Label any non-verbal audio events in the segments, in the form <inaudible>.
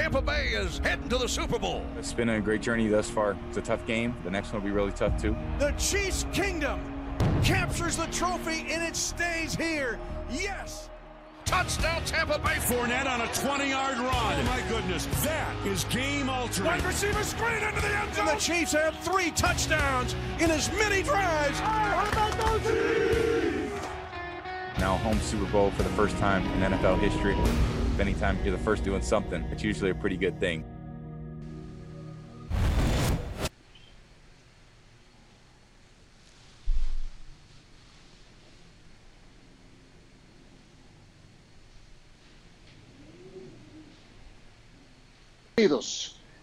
Tampa Bay is heading to the Super Bowl. It's been a great journey thus far. It's a tough game. The next one will be really tough, too. The Chiefs Kingdom captures the trophy and it stays here. Yes! Touchdown Tampa Bay. Fournette on a 20-yard run. Oh, my goodness. That is game-altering. Wide receiver screen into the end zone. The Chiefs have three touchdowns in as many drives. Now home Super Bowl for the first time in NFL history. Anytime you're the first doing something, it's usually a pretty good thing.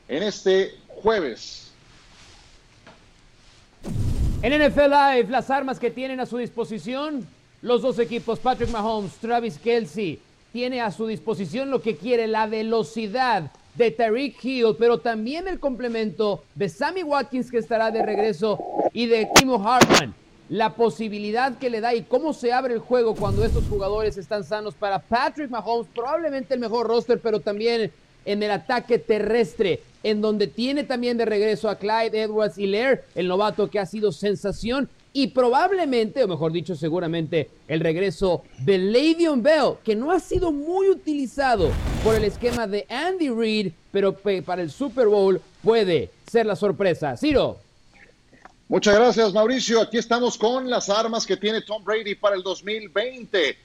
en este jueves. En NFL Live, las armas que tienen a su disposición los dos equipos, Patrick Mahomes, Travis Kelsey, tiene a su disposición lo que quiere, la velocidad de Tariq Hill, pero también el complemento de Sammy Watkins que estará de regreso y de Timo Hartman. La posibilidad que le da y cómo se abre el juego cuando estos jugadores están sanos para Patrick Mahomes, probablemente el mejor roster, pero también en el ataque terrestre, en donde tiene también de regreso a Clyde Edwards Hilaire, el novato que ha sido sensación, y probablemente, o mejor dicho, seguramente, el regreso de Le'Veon Bell, que no ha sido muy utilizado por el esquema de Andy Reid, pero para el Super Bowl puede ser la sorpresa. Ciro. Muchas gracias, Mauricio. Aquí estamos con las armas que tiene Tom Brady para el 2020.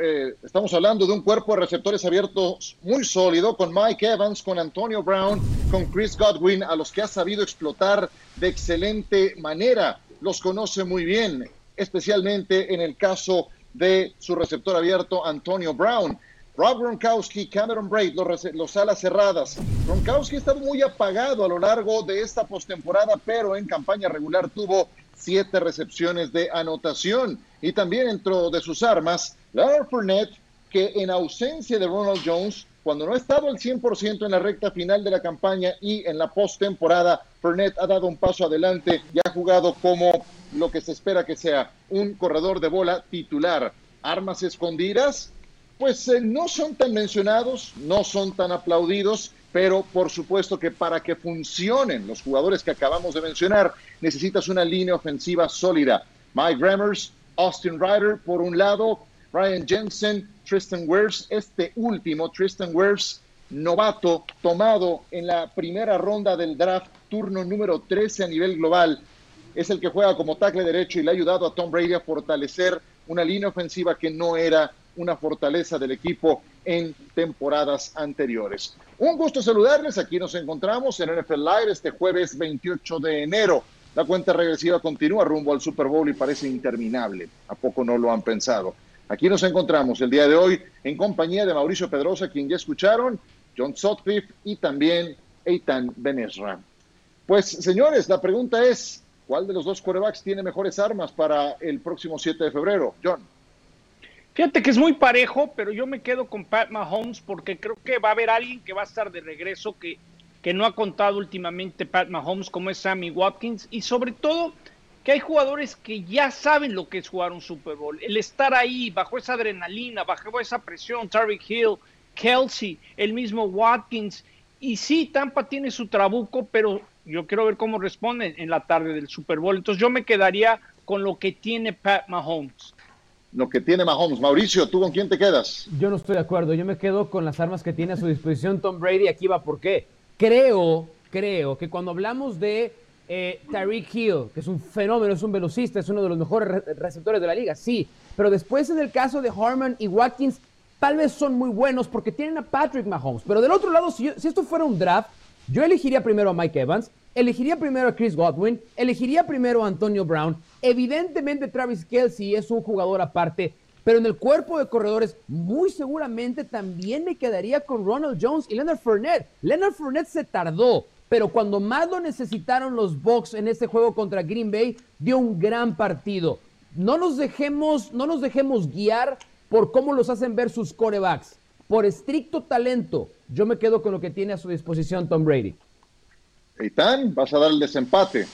Eh, estamos hablando de un cuerpo de receptores abiertos muy sólido, con Mike Evans, con Antonio Brown, con Chris Godwin, a los que ha sabido explotar de excelente manera. Los conoce muy bien, especialmente en el caso de su receptor abierto, Antonio Brown. Rob Gronkowski, Cameron Braid, los, los, alas cerradas. Gronkowski ha muy apagado a lo largo de esta postemporada, pero en campaña regular tuvo siete recepciones de anotación. Y también dentro de sus armas, Leonard Fournette, que en ausencia de Ronald Jones, cuando no ha estado al 100% en la recta final de la campaña y en la postemporada, Fournette ha dado un paso adelante y ha jugado como lo que se espera que sea un corredor de bola titular. Armas escondidas, pues eh, no son tan mencionados, no son tan aplaudidos, pero por supuesto que para que funcionen los jugadores que acabamos de mencionar, necesitas una línea ofensiva sólida. Mike Remmers, Austin Ryder por un lado, Ryan Jensen, Tristan Wirfs, este último, Tristan Wirfs, novato, tomado en la primera ronda del draft, turno número 13 a nivel global, es el que juega como tackle derecho y le ha ayudado a Tom Brady a fortalecer una línea ofensiva que no era una fortaleza del equipo en temporadas anteriores. Un gusto saludarles, aquí nos encontramos en NFL Live este jueves 28 de enero. La cuenta regresiva continúa rumbo al Super Bowl y parece interminable. ¿A poco no lo han pensado? Aquí nos encontramos el día de hoy en compañía de Mauricio Pedrosa, quien ya escucharon, John Sotcliffe y también Eitan Benesra. Pues señores, la pregunta es, ¿cuál de los dos quarterbacks tiene mejores armas para el próximo 7 de febrero? John. Fíjate que es muy parejo, pero yo me quedo con Pat Mahomes porque creo que va a haber alguien que va a estar de regreso que, que no ha contado últimamente Pat Mahomes, como es Sammy Watkins, y sobre todo que hay jugadores que ya saben lo que es jugar un Super Bowl. El estar ahí, bajo esa adrenalina, bajo esa presión, Tarek Hill, Kelsey, el mismo Watkins. Y sí, Tampa tiene su trabuco, pero yo quiero ver cómo responden en la tarde del Super Bowl. Entonces yo me quedaría con lo que tiene Pat Mahomes. Lo que tiene Mahomes. Mauricio, ¿tú con quién te quedas? Yo no estoy de acuerdo. Yo me quedo con las armas que tiene a su disposición Tom Brady. Aquí va por qué. Creo, creo que cuando hablamos de eh, Tyreek Hill, que es un fenómeno, es un velocista, es uno de los mejores receptores de la liga, sí. Pero después en el caso de Harmon y Watkins, tal vez son muy buenos porque tienen a Patrick Mahomes. Pero del otro lado, si esto fuera un draft, yo elegiría primero a Mike Evans, elegiría primero a Chris Godwin, elegiría primero a Antonio Brown. Evidentemente Travis Kelsey es un jugador aparte, pero en el cuerpo de corredores muy seguramente también me quedaría con Ronald Jones y Leonard Fournette. Leonard Fournette se tardó, pero cuando más lo necesitaron los Bucks en ese juego contra Green Bay, dio un gran partido. No nos dejemos, no nos dejemos guiar por cómo los hacen ver sus corebacks. Por estricto talento, yo me quedo con lo que tiene a su disposición Tom Brady. Eitan, vas a dar el desempate.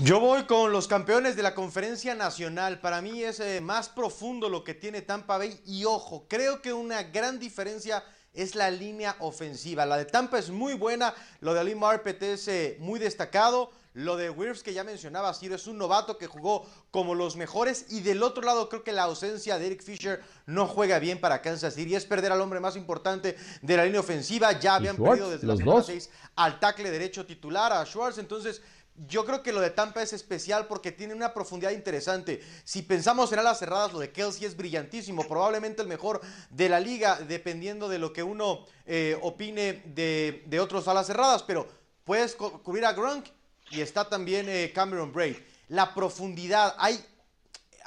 Yo voy con los campeones de la conferencia nacional. Para mí es eh, más profundo lo que tiene Tampa Bay y ojo, creo que una gran diferencia es la línea ofensiva. La de Tampa es muy buena, lo de Ali Marpet es eh, muy destacado. Lo de Wirfs que ya mencionaba, Ciro, es un novato que jugó como los mejores. Y del otro lado, creo que la ausencia de Eric Fisher no juega bien para Kansas City. Es perder al hombre más importante de la línea ofensiva. Ya habían perdido desde la semana 6 al tackle derecho titular, a Schwartz. Entonces, yo creo que lo de Tampa es especial porque tiene una profundidad interesante. Si pensamos en alas cerradas, lo de Kelsey es brillantísimo, probablemente el mejor de la liga, dependiendo de lo que uno eh, opine de, de otros alas cerradas, pero puedes cubrir a Gronk y está también eh, Cameron Braid. La profundidad, hay,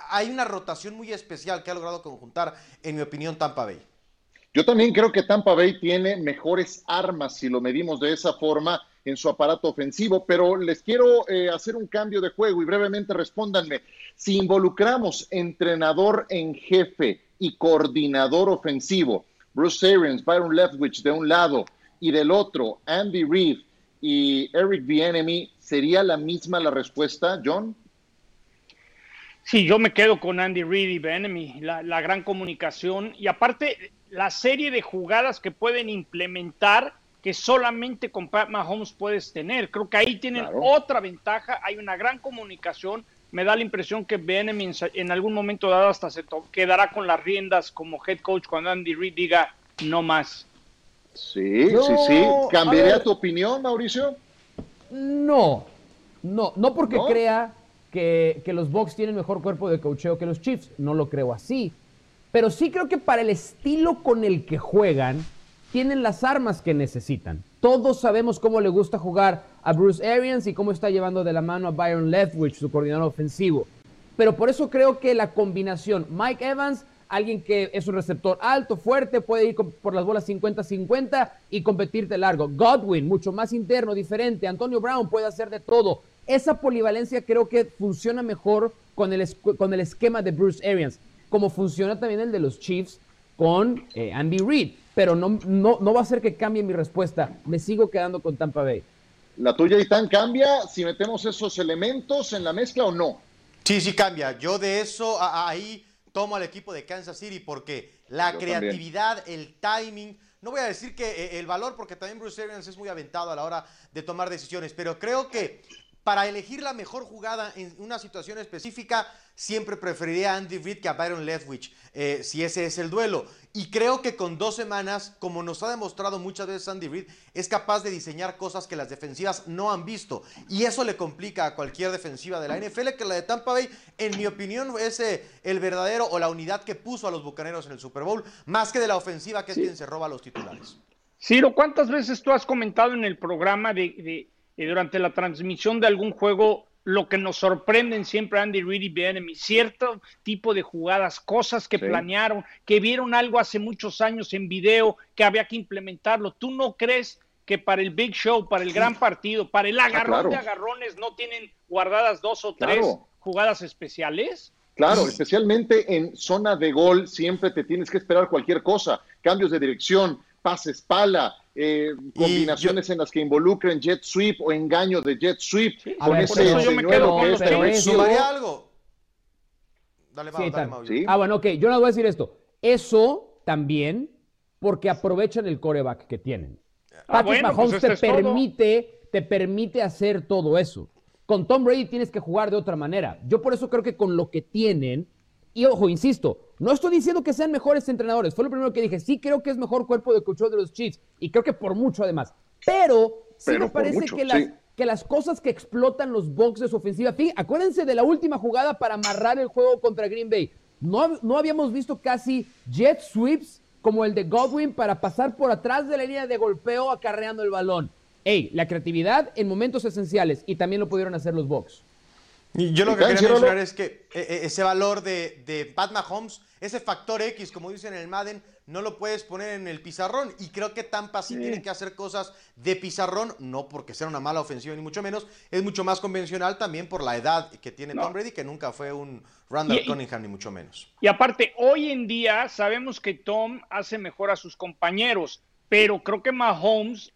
hay una rotación muy especial que ha logrado conjuntar, en mi opinión, Tampa Bay. Yo también creo que Tampa Bay tiene mejores armas si lo medimos de esa forma en su aparato ofensivo, pero les quiero eh, hacer un cambio de juego y brevemente respóndanme. Si involucramos entrenador en jefe y coordinador ofensivo, Bruce Arians, Byron Leftwich de un lado y del otro, Andy Reid y Eric Bienemy, ¿sería la misma la respuesta, John? Sí, yo me quedo con Andy Reid y Bienemy, la, la gran comunicación y aparte la serie de jugadas que pueden implementar que solamente con Pat Mahomes puedes tener. Creo que ahí tienen otra ventaja, hay una gran comunicación. Me da la impresión que Benjamin en algún momento dado hasta se quedará con las riendas como head coach cuando Andy Reid diga no más. Sí, sí, sí. ¿Cambiaría tu opinión, Mauricio? No, no, no porque crea que, que, los Bucks tienen mejor cuerpo de coacheo que los Chiefs, no lo creo así. Pero sí creo que para el estilo con el que juegan, tienen las armas que necesitan. Todos sabemos cómo le gusta jugar a Bruce Arians y cómo está llevando de la mano a Byron Leftwich, su coordinador ofensivo. Pero por eso creo que la combinación Mike Evans, alguien que es un receptor alto, fuerte, puede ir por las bolas 50-50 y competirte largo. Godwin, mucho más interno, diferente. Antonio Brown puede hacer de todo. Esa polivalencia creo que funciona mejor con el, con el esquema de Bruce Arians, como funciona también el de los Chiefs con eh, Andy Reid pero no, no, no va a ser que cambie mi respuesta. Me sigo quedando con Tampa Bay. ¿La tuya, Itán, cambia si metemos esos elementos en la mezcla o no? Sí, sí cambia. Yo de eso ahí tomo al equipo de Kansas City porque la creatividad, el timing, no voy a decir que eh, el valor porque también Bruce Arians es muy aventado a la hora de tomar decisiones, pero creo que para elegir la mejor jugada en una situación específica, siempre preferiría a Andy Reid que a Byron Leftwich, eh, si ese es el duelo. Y creo que con dos semanas, como nos ha demostrado muchas veces Andy Reid, es capaz de diseñar cosas que las defensivas no han visto. Y eso le complica a cualquier defensiva de la NFL, que la de Tampa Bay, en mi opinión, es eh, el verdadero o la unidad que puso a los Bucaneros en el Super Bowl, más que de la ofensiva, que es quien se roba a los titulares. Ciro, ¿cuántas veces tú has comentado en el programa de y durante la transmisión de algún juego lo que nos sorprenden siempre Andy Reid y Bienemy, cierto tipo de jugadas, cosas que planearon, que vieron algo hace muchos años en video, que había que implementarlo. ¿Tú no crees que para el Big Show, para el gran partido, para el ah, agarrón de agarrones, no tienen guardadas dos o tres jugadas especiales? Claro, especialmente en zona de gol, siempre te tienes que esperar cualquier cosa, cambios de dirección, pases pala, eh, combinaciones en las que involucren jet sweep o engaño de jet sweep con ese señuelo que es algo? Dale, dale, Ah, bueno, ok, yo no voy a decir esto. Eso también porque aprovechan el coreback que tienen. Ah, Patrick Mahomes pues te permite, te permite hacer todo eso. Con Tom Brady tienes que jugar de otra manera. Yo por eso creo que con lo que tienen, y ojo, insisto, no estoy diciendo que sean mejores entrenadores. Fue lo primero que dije. Sí creo que es mejor cuerpo de coach de los Chiefs. Y creo que por mucho además. Pero, sí me parece que, las, que las cosas que explotan los Bucks de su ofensiva. Fíjense, acuérdense de la última jugada para amarrar el juego contra Green Bay. No, no habíamos visto casi jet sweeps como el de Godwin para pasar por atrás de la línea de golpeo acarreando el balón. Ey, la creatividad en momentos esenciales. Y también lo pudieron hacer los Bucks. Y yo lo que quería mencionar es que eh, eh, ese valor de, de Pat Mahomes, ese factor X, como dicen en el Madden, no lo puedes poner en el pizarrón. Y creo que Tampa sí, tiene que hacer cosas de pizarrón, no porque sea una mala ofensiva ni mucho menos. Es mucho más convencional también por la edad que tiene Tom Brady, que nunca fue un Randall Cunningham ni mucho menos. Y aparte, hoy en día sabemos que Tom hace mejor a sus compañeros, pero creo que Mahomes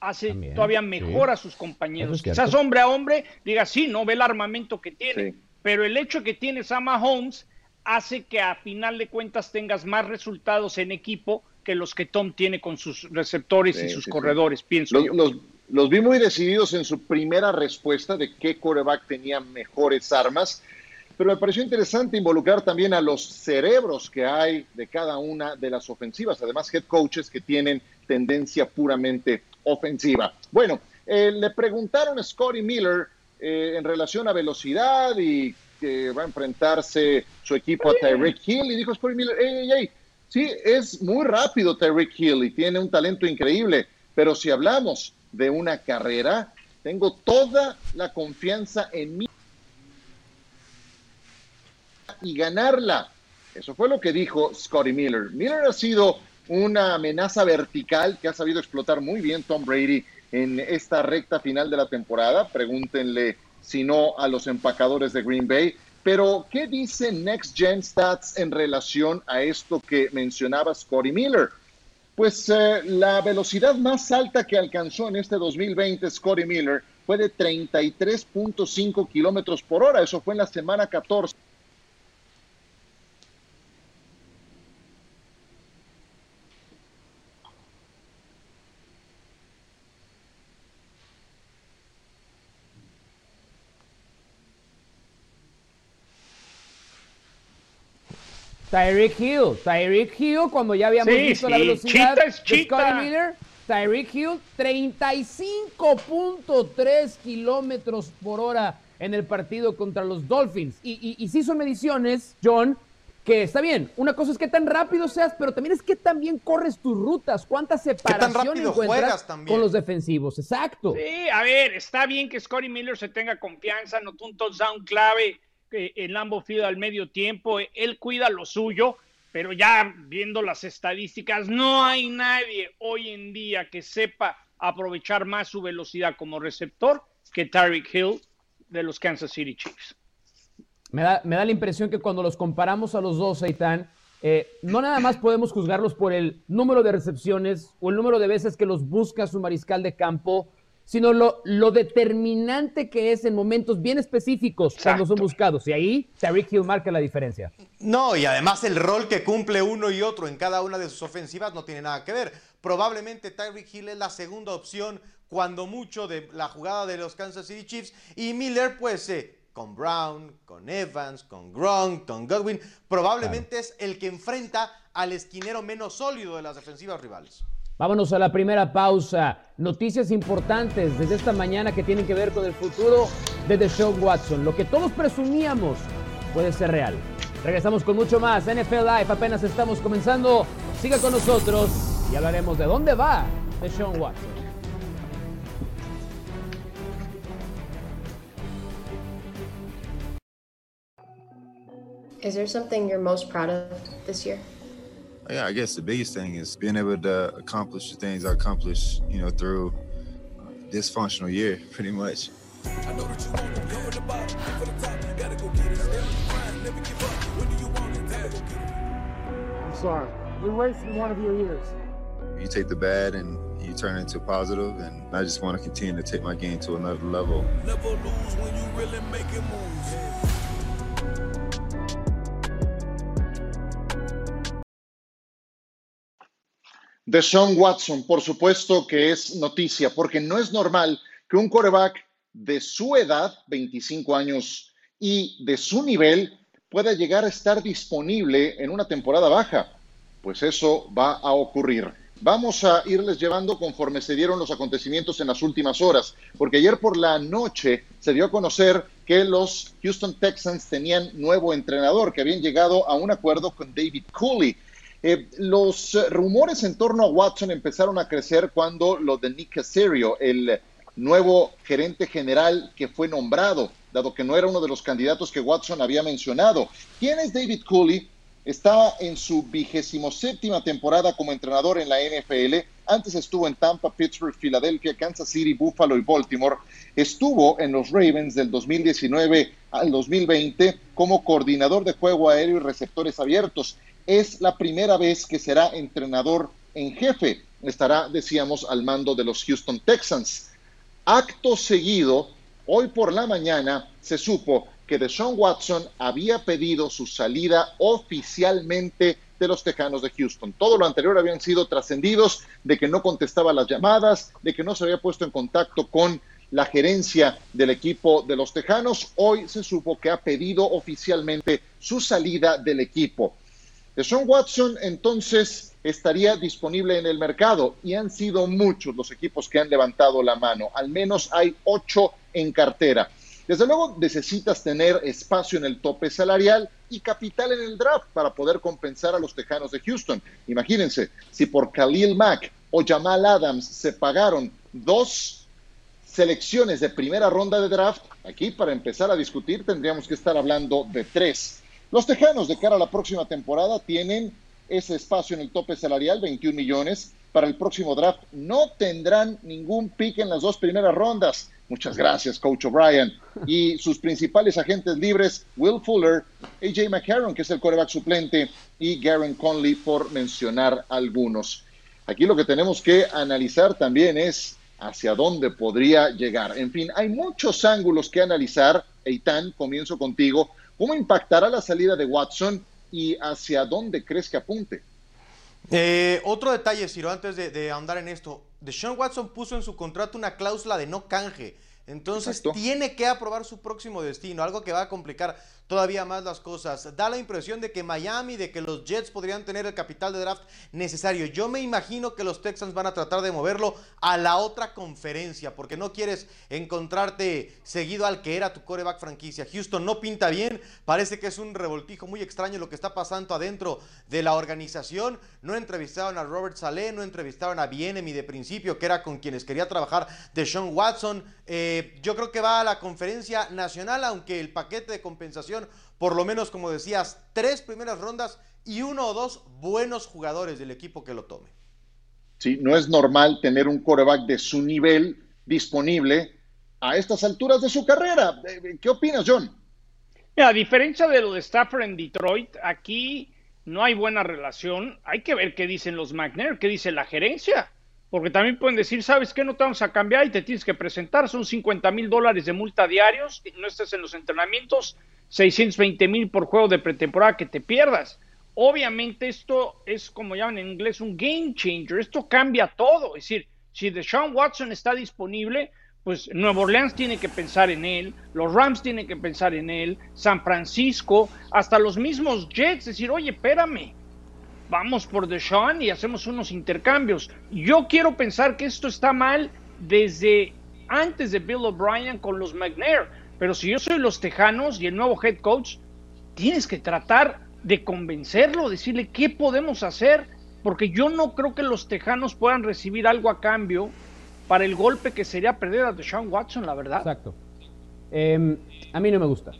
hace todavía mejor a sus compañeros. Quizás hombre a hombre diga, sí, no ve el armamento que tiene, pero el hecho de que tienes a Mahomes hace que a final de cuentas tengas más resultados en equipo que los que Tom tiene con sus receptores y sus sí, sí. corredores, pienso Los, yo. los- los vi muy decididos en su primera respuesta de qué coreback tenía mejores armas, pero me pareció interesante involucrar también a los cerebros que hay de cada una de las ofensivas, además head coaches que tienen tendencia puramente ofensiva. Bueno, eh, le preguntaron a Scotty Miller eh, en relación a velocidad y que va a enfrentarse su equipo a Tyreek Hill y dijo Scotty Miller, hey, hey, hey, sí, es muy rápido Tyreek Hill y tiene un talento increíble, pero si hablamos de una carrera, tengo toda la confianza en mí y ganarla. Eso fue lo que dijo Scotty Miller. Miller ha sido una amenaza vertical que ha sabido explotar muy bien Tom Brady en esta recta final de la temporada. Pregúntenle si no a los empacadores de Green Bay. Pero, ¿qué dice Next Gen Stats en relación a esto que mencionaba Scotty Miller? Pues eh, la velocidad más alta que alcanzó en este 2020 Scotty Miller fue de 33.5 kilómetros por hora. Eso fue en la semana 14. Tyreek Hill, Tyreek Hill, cuando ya habíamos Sí, visto la velocidad chita es de chita. Scotty Miller, Tyreek Hill, 35.3 kilómetros por hora en el partido contra los Dolphins. Y, y, y sí son mediciones, John, que está bien. Una cosa es que tan rápido seas, pero también es que también corres tus rutas. ¿Cuánta separación encuentras con los defensivos? Exacto. Sí, a ver, está bien que Scotty Miller se tenga confianza, anotó un touchdown clave en Lambeau Field al medio tiempo, él cuida lo suyo, pero ya viendo las estadísticas, no hay nadie hoy en día que sepa aprovechar más su velocidad como receptor que Tyreek Hill de los Kansas City Chiefs. Me da, me da la impresión que cuando los comparamos a los dos, Aitán, eh, no nada más podemos juzgarlos por el número de recepciones o el número de veces que los busca su mariscal de campo, sino lo, lo determinante que es en momentos bien específicos cuando son buscados. Y ahí Tariq Hill marca la diferencia. No, y además el rol que cumple uno y otro en cada una de sus ofensivas no tiene nada que ver. Probablemente Tyreek Hill es la segunda opción cuando mucho de la jugada de los Kansas City Chiefs y Miller pues eh, con Brown, con Evans, con Gronk, con Godwin, probablemente es el que enfrenta al esquinero menos sólido de las defensivas rivales. Vámonos a la primera pausa. Noticias importantes desde esta mañana que tienen que ver con el futuro de Deshaun Watson. Lo que todos presumíamos puede ser real. Regresamos con mucho más. NFL Live apenas estamos comenzando. Siga con nosotros y hablaremos de dónde va Deshaun Watson. Is there something you're most proud of this year? Yeah, I guess the biggest thing is being able to accomplish the things I accomplished, you know, through uh, dysfunctional year, <laughs> pretty much. I'm sorry. We wasted one of your years. You take the bad and you turn it into positive, and I just want to continue to take my game to another level. Never lose when you really making moves. Deshaun Watson, por supuesto que es noticia, porque no es normal que un coreback de su edad, 25 años, y de su nivel pueda llegar a estar disponible en una temporada baja. Pues eso va a ocurrir. Vamos a irles llevando conforme se dieron los acontecimientos en las últimas horas, porque ayer por la noche se dio a conocer que los Houston Texans tenían nuevo entrenador, que habían llegado a un acuerdo con David Cooley. Eh, los rumores en torno a Watson empezaron a crecer cuando lo de Nick Casario, el nuevo gerente general que fue nombrado, dado que no era uno de los candidatos que Watson había mencionado. ¿Quién es David Cooley? Está en su vigésimo séptima temporada como entrenador en la NFL. Antes estuvo en Tampa, Pittsburgh, Filadelfia, Kansas City, Buffalo y Baltimore. Estuvo en los Ravens del 2019 al 2020 como coordinador de juego aéreo y receptores abiertos. Es la primera vez que será entrenador en jefe. Estará, decíamos, al mando de los Houston Texans. Acto seguido, hoy por la mañana se supo que Deshaun Watson había pedido su salida oficialmente de los Tejanos de Houston. Todo lo anterior habían sido trascendidos de que no contestaba las llamadas, de que no se había puesto en contacto con la gerencia del equipo de los Tejanos. Hoy se supo que ha pedido oficialmente su salida del equipo. Sean Watson entonces estaría disponible en el mercado y han sido muchos los equipos que han levantado la mano. Al menos hay ocho en cartera. Desde luego necesitas tener espacio en el tope salarial y capital en el draft para poder compensar a los Tejanos de Houston. Imagínense, si por Khalil Mack o Jamal Adams se pagaron dos selecciones de primera ronda de draft, aquí para empezar a discutir tendríamos que estar hablando de tres. Los Tejanos de cara a la próxima temporada tienen ese espacio en el tope salarial, 21 millones. Para el próximo draft no tendrán ningún pick en las dos primeras rondas. Muchas gracias, Coach O'Brien. Y sus principales agentes libres, Will Fuller, AJ McCarron, que es el coreback suplente, y Garen Conley, por mencionar algunos. Aquí lo que tenemos que analizar también es hacia dónde podría llegar. En fin, hay muchos ángulos que analizar. Eitan, comienzo contigo. ¿Cómo impactará la salida de Watson y hacia dónde crees que apunte? Eh, otro detalle, Ciro, antes de, de ahondar en esto. Deshaun Watson puso en su contrato una cláusula de no canje. Entonces Exacto. tiene que aprobar su próximo destino, algo que va a complicar todavía más las cosas. Da la impresión de que Miami, de que los Jets podrían tener el capital de draft necesario. Yo me imagino que los Texans van a tratar de moverlo a la otra conferencia, porque no quieres encontrarte seguido al que era tu coreback franquicia. Houston no pinta bien, parece que es un revoltijo muy extraño lo que está pasando adentro de la organización. No entrevistaron a Robert Saleh, no entrevistaron a Bienemy de principio, que era con quienes quería trabajar de Sean Watson. Eh, yo creo que va a la conferencia nacional, aunque el paquete de compensación, por lo menos como decías, tres primeras rondas y uno o dos buenos jugadores del equipo que lo tome. Sí, no es normal tener un coreback de su nivel disponible a estas alturas de su carrera. Eh, ¿Qué opinas, John? Mira, a diferencia de lo de Stafford en Detroit, aquí no hay buena relación. Hay que ver qué dicen los McNair, qué dice la gerencia. Porque también pueden decir, ¿sabes qué? No te vamos a cambiar y te tienes que presentar. Son 50 mil dólares de multa diarios. No estés en los entrenamientos. 620 mil por juego de pretemporada que te pierdas. Obviamente esto es, como llaman en inglés, un game changer. Esto cambia todo. Es decir, si Deshaun Watson está disponible, pues Nueva Orleans tiene que pensar en él, los Rams tienen que pensar en él, San Francisco, hasta los mismos Jets, decir, oye, espérame, vamos por Deshaun y hacemos unos intercambios. Yo quiero pensar que esto está mal desde antes de Bill O'Brien con los McNair, pero si yo soy los Tejanos y el nuevo head coach, tienes que tratar de convencerlo, decirle qué podemos hacer, porque yo no creo que los Tejanos puedan recibir algo a cambio para el golpe que sería perder a Deshaun Watson, la verdad. Exacto. Eh, a mí no me gusta.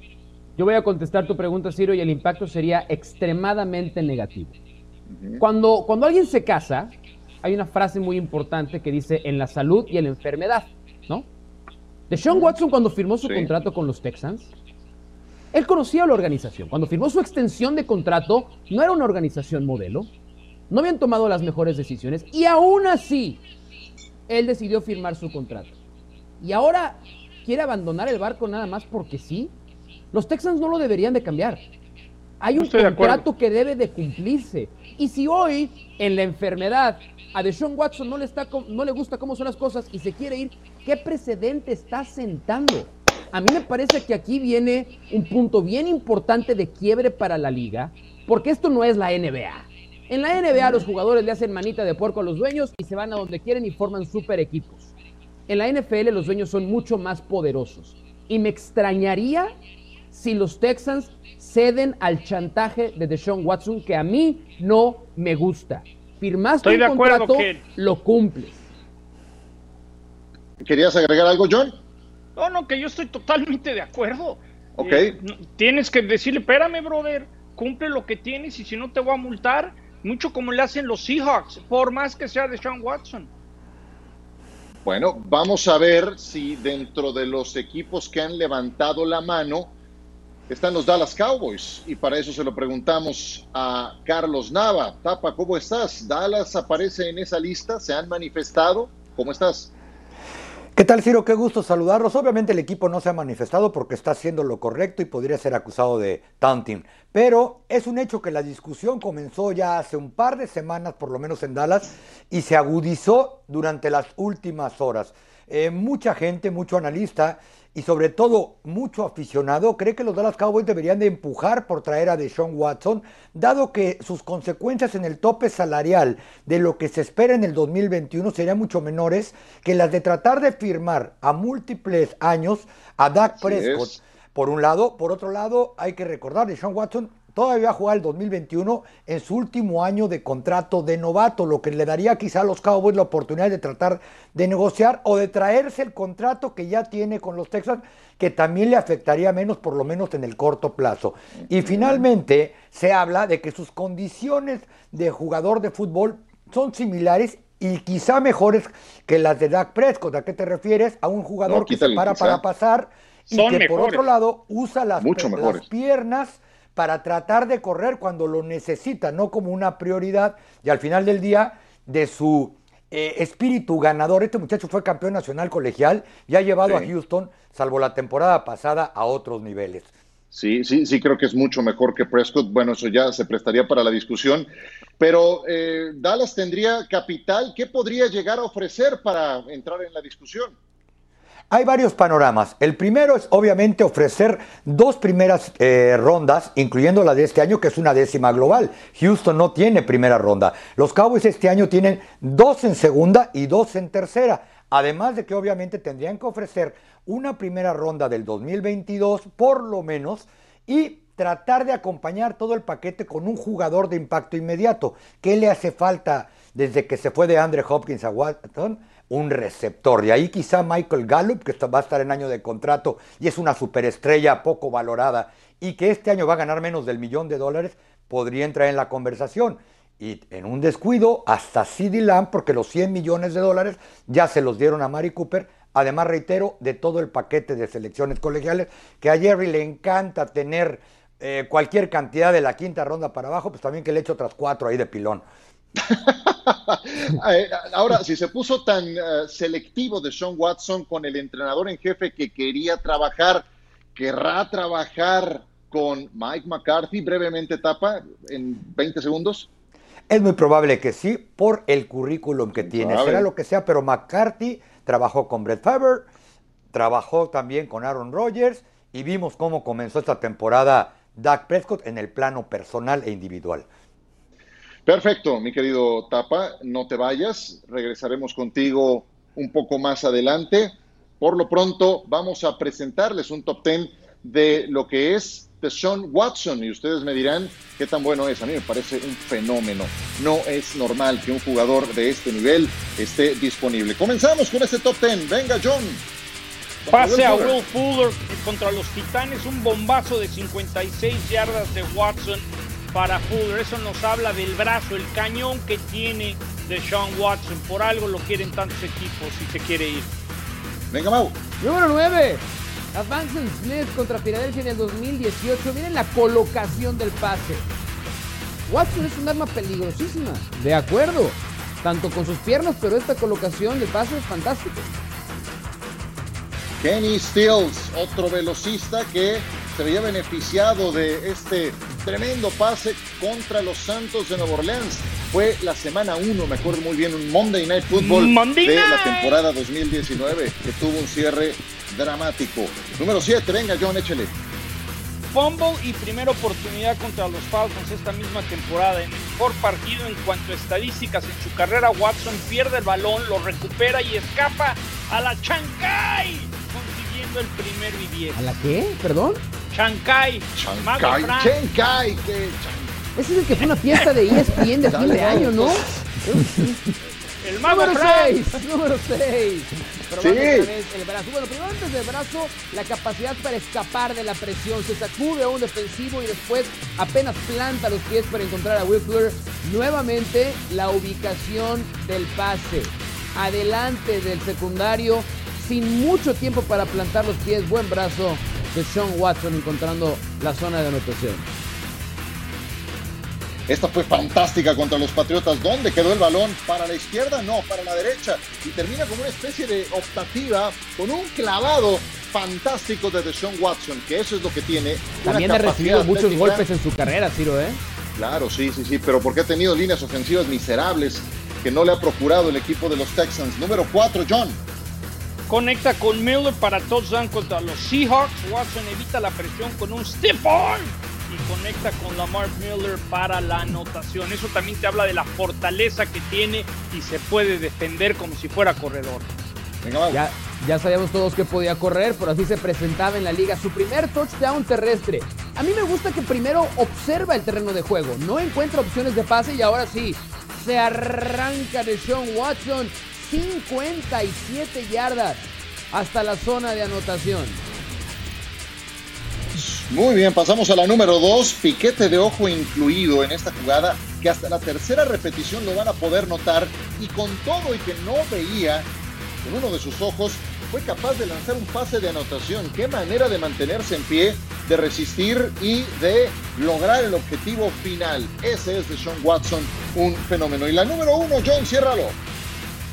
Yo voy a contestar tu pregunta, Ciro, y el impacto sería extremadamente negativo. Cuando, cuando alguien se casa, hay una frase muy importante que dice en la salud y en la enfermedad, ¿no? Deshaun Watson cuando firmó su Sí. contrato con los Texans, él conocía a la organización. Cuando firmó su extensión de contrato, no era una organización modelo, no habían tomado las mejores decisiones y aún así, él decidió firmar su contrato. Y ahora quiere abandonar el barco nada más porque sí. Los Texans no lo deberían de cambiar. Hay un Estoy de acuerdo. contrato que debe de cumplirse. Y si hoy, en la enfermedad, a Deshaun Watson no le, está, no le gusta cómo son las cosas y se quiere ir, ¿qué precedente está sentando? A mí me parece que aquí viene un punto bien importante de quiebre para la liga, porque esto no es la NBA. En la NBA los jugadores le hacen manita de puerco a los dueños y se van a donde quieren y forman super equipos. En la NFL los dueños son mucho más poderosos. Y me extrañaría si los Texans ceden al chantaje de Deshaun Watson, que a mí no me gusta. Firmaste Estoy un de acuerdo, contrato, Ken. lo cumples. ¿Querías agregar algo, John? No, no, que yo estoy totalmente de acuerdo. Ok. Eh, tienes que decirle, espérame, brother, cumple lo que tienes y si no te voy a multar, mucho como le hacen los Seahawks, por más que sea de Sean Watson. Bueno, vamos a ver si dentro de los equipos que han levantado la mano están los Dallas Cowboys. Y para eso se lo preguntamos a Carlos Nava. Tapa, ¿cómo estás? ¿Dallas aparece en esa lista? ¿Se han manifestado? ¿Cómo estás? ¿Qué tal, Ciro? Qué gusto saludarlos. Obviamente el equipo no se ha manifestado porque está haciendo lo correcto y podría ser acusado de taunting. Pero es un hecho que la discusión comenzó ya hace un par de semanas, por lo menos en Dallas, y se agudizó durante las últimas horas. Eh, mucha gente, mucho analista y sobre todo mucho aficionado cree que los Dallas Cowboys deberían de empujar por traer a Deshaun Watson, dado que sus consecuencias en el tope salarial de lo que se espera en el 2021 serían mucho menores que las de tratar de firmar a múltiples años a Dak Prescott. Por un lado, por otro lado, hay que recordar, Deshaun Watson todavía va a jugar el 2021 en su último año de contrato de novato, lo que le daría quizá a los Cowboys la oportunidad de tratar de negociar o de traerse el contrato que ya tiene con los Texans, que también le afectaría menos, por lo menos en el corto plazo. Y finalmente se habla de que sus condiciones de jugador de fútbol son similares y quizá mejores que las de Dak Prescott. ¿A qué te refieres? A un jugador No, que se para quizá. para pasar y Son que por otro lado usa las, Mucho las piernas para tratar de correr cuando lo necesita, no como una prioridad. Y al final del día, de su eh, espíritu ganador, este muchacho fue campeón nacional colegial y ha llevado Sí. a Houston, salvo la temporada pasada, a otros niveles. Sí, sí, sí, creo que es mucho mejor que Prescott. Bueno, eso ya se prestaría para la discusión. Pero eh, Dallas tendría capital. ¿Qué podría llegar a ofrecer para entrar en la discusión? Hay varios panoramas. El primero es obviamente ofrecer dos primeras eh, rondas, incluyendo la de este año, que es una décima global. Houston no tiene primera ronda. Los Cowboys este año tienen dos en segunda y dos en tercera. Además de que obviamente tendrían que ofrecer una primera ronda del 2022, por lo menos, y tratar de acompañar todo el paquete con un jugador de impacto inmediato. ¿Qué le hace falta desde que se fue de Andre Hopkins a Watson? Un receptor. De ahí quizá Michael Gallup, que va a estar en año de contrato y es una superestrella poco valorada y que este año va a ganar menos del millón de dólares, podría entrar en la conversación. Y en un descuido, hasta CD Lamb, porque los 100 millones de dólares ya se los dieron a Mari Cooper. Además, reitero, de todo el paquete de selecciones colegiales, que a Jerry le encanta tener eh, cualquier cantidad de la quinta ronda para abajo, pues también que le eche otras cuatro ahí de pilón. <laughs> Eh, Ahora, si se puso tan eh, selectivo de Sean Watson con el entrenador en jefe que quería trabajar, ¿querrá trabajar con Mike McCarthy? Brevemente, tapa, en 20 segundos. Es muy probable que sí, por el currículum que tiene. Será lo que sea, pero McCarthy trabajó con Brett Favre, trabajó también con Aaron Rodgers y vimos cómo comenzó esta temporada Dak Prescott en el plano personal e individual. Perfecto, mi querido Tapa, no te vayas, regresaremos contigo un poco más adelante. Por lo pronto, vamos a presentarles un top 10 de lo que es Deshaun Watson y ustedes me dirán qué tan bueno es. A mí me parece un fenómeno. No es normal que un jugador de este nivel esté disponible. Comenzamos con este top 10. Venga, John. Pase a Will Fuller contra los Titanes, un bombazo de 56 yardas de Watson para Fuller. Eso nos habla del brazo, el cañón que tiene de Sean Watson. Por algo lo quieren tantos equipos si se quiere ir. Venga, Mau. Número 9. Advanced Smith contra Filadelfia en el 2018. Miren la colocación del pase. Watson es un arma peligrosísima. De acuerdo. Tanto con sus piernas, pero esta colocación del pase es fantástico. Kenny Stills, otro velocista que se veía beneficiado de este tremendo pase contra los Santos de Nueva Orleans. Fue la semana 1, me acuerdo muy bien, un Monday Night Football Monday de la temporada 2019 que tuvo un cierre dramático. Número 7, venga John, échale. Fumble y primera oportunidad contra los Falcons esta misma temporada. En el mejor partido en cuanto a estadísticas en su carrera, Watson pierde el balón, lo recupera y escapa a la Chancay, el primer y 10. ¿A la qué? ¿Perdón? Chancay, Mago Kai, Frank. Chen Kai, que Ese es el que fue una fiesta de ESPN de fin de año, ¿no? El Mago Número Frank. 6, número 6. Sí. el brazo. Bueno, primero antes del brazo, la capacidad para escapar de la presión. Se sacude a un defensivo y después apenas planta los pies para encontrar a Whistler. Nuevamente, la ubicación del pase. Adelante del secundario, sin mucho tiempo para plantar los pies. Buen brazo de Sean Watson encontrando la zona de anotación. Esta fue fantástica contra los Patriotas. ¿Dónde quedó el balón? ¿Para la izquierda? No, para la derecha. Y termina como una especie de optativa con un clavado fantástico de Deshaun Watson, que eso es lo que tiene. También ha recibido muchos golpes en su carrera, Ciro, ¿eh? Claro, sí, sí, sí, pero porque ha tenido líneas ofensivas miserables que no le ha procurado el equipo de los Texans. Número 4, John. Conecta con Miller para touchdown contra los Seahawks. Watson evita la presión con un stiff arm y conecta con Lamar Miller para la anotación. Eso también te habla de la fortaleza que tiene y se puede defender como si fuera corredor. ya, ya sabíamos todos que podía correr, pero así se presentaba en la liga. Su primer touchdown terrestre. A mí me gusta que primero observa el terreno de juego, no encuentra opciones de pase y ahora sí, se arranca de Sean Watson 57 yardas hasta la zona de anotación. Muy bien, pasamos a la número 2, piquete de ojo incluido en esta jugada, que hasta la tercera repetición lo van a poder notar y con todo y que no veía con uno de sus ojos, fue capaz de lanzar un pase de anotación. Qué manera de mantenerse en pie, de resistir y de lograr el objetivo final. Ese es de Sean Watson, un fenómeno. Y la número uno, John, ciérralo.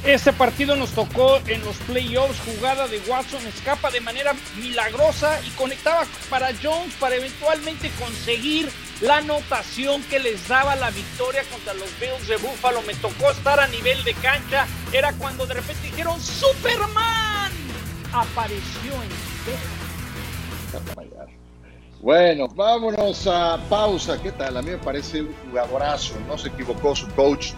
Este partido nos tocó en los playoffs, jugada de Watson, escapa de manera milagrosa y conectaba para Jones para eventualmente conseguir la anotación que les daba la victoria contra los Bills de Buffalo. Me tocó estar a nivel de cancha, era cuando de repente dijeron Superman apareció en Bueno, vámonos a pausa. ¿Qué tal? A mí me parece un jugadorazo. No se equivocó su coach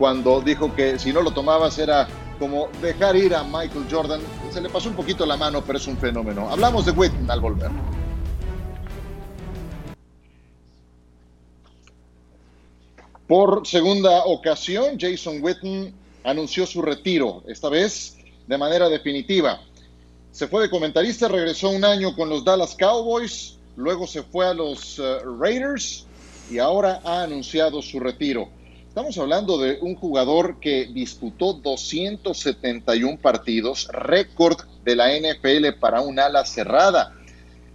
cuando dijo que si no lo tomabas era como dejar ir a Michael Jordan. Se le pasó un poquito la mano, pero es un fenómeno. Hablamos de Witten al volver. Por segunda ocasión, Jason Witten anunció su retiro, esta vez de manera definitiva. Se fue de comentarista, regresó un año con los Dallas Cowboys, luego se fue a los uh, Raiders y ahora ha anunciado su retiro. Estamos hablando de un jugador que disputó 271 partidos, récord de la NFL para un ala cerrada.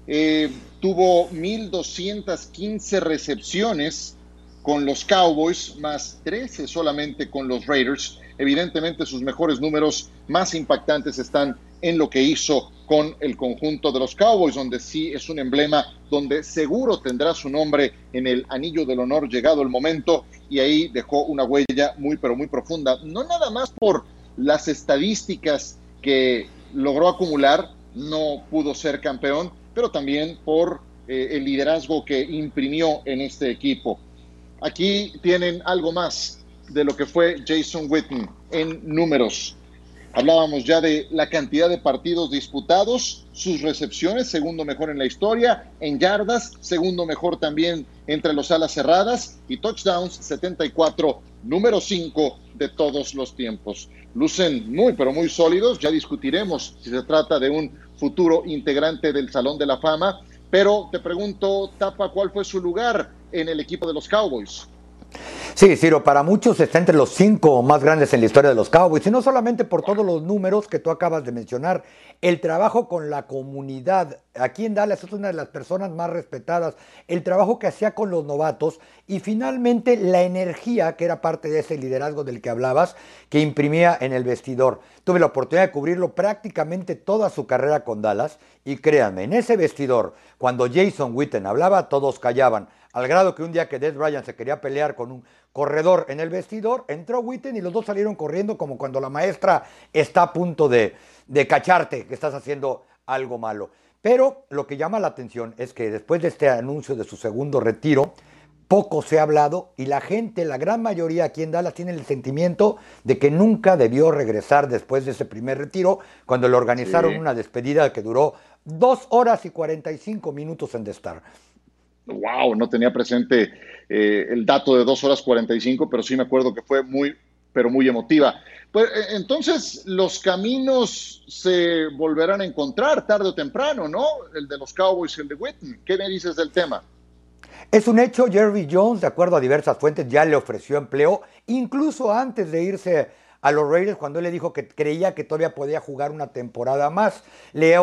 Eh, tuvo 1.215 recepciones con los Cowboys, más 13 solamente con los Raiders. Evidentemente sus mejores números más impactantes están en lo que hizo con el conjunto de los Cowboys, donde sí es un emblema, donde seguro tendrá su nombre en el anillo del honor llegado el momento, y ahí dejó una huella muy, pero muy profunda, no nada más por las estadísticas que logró acumular, no pudo ser campeón, pero también por eh, el liderazgo que imprimió en este equipo. Aquí tienen algo más de lo que fue Jason Witten en números. Hablábamos ya de la cantidad de partidos disputados, sus recepciones, segundo mejor en la historia, en yardas, segundo mejor también entre los alas cerradas y touchdowns 74, número 5 de todos los tiempos. Lucen muy, pero muy sólidos, ya discutiremos si se trata de un futuro integrante del Salón de la Fama, pero te pregunto, Tapa, ¿cuál fue su lugar en el equipo de los Cowboys? Sí, Ciro, para muchos está entre los cinco más grandes en la historia de los Cowboys, y no solamente por todos los números que tú acabas de mencionar, el trabajo con la comunidad. Aquí en Dallas es una de las personas más respetadas, el trabajo que hacía con los novatos y finalmente la energía, que era parte de ese liderazgo del que hablabas, que imprimía en el vestidor. Tuve la oportunidad de cubrirlo prácticamente toda su carrera con Dallas y créanme, en ese vestidor, cuando Jason Witten hablaba, todos callaban al grado que un día que Des Bryant se quería pelear con un corredor en el vestidor, entró Witten y los dos salieron corriendo como cuando la maestra está a punto de, de cacharte que estás haciendo algo malo. Pero lo que llama la atención es que después de este anuncio de su segundo retiro, poco se ha hablado y la gente, la gran mayoría aquí en Dallas, tiene el sentimiento de que nunca debió regresar después de ese primer retiro, cuando le organizaron una despedida que duró dos horas y 45 minutos en The Star wow, no tenía presente eh, el dato de 2 horas 45, pero sí me acuerdo que fue muy, pero muy emotiva. Pues eh, entonces los caminos se volverán a encontrar tarde o temprano, ¿no? El de los Cowboys y el de Witten. ¿Qué me dices del tema? Es un hecho, Jerry Jones, de acuerdo a diversas fuentes, ya le ofreció empleo, incluso antes de irse a los Raiders cuando él le dijo que creía que todavía podía jugar una temporada más. Le,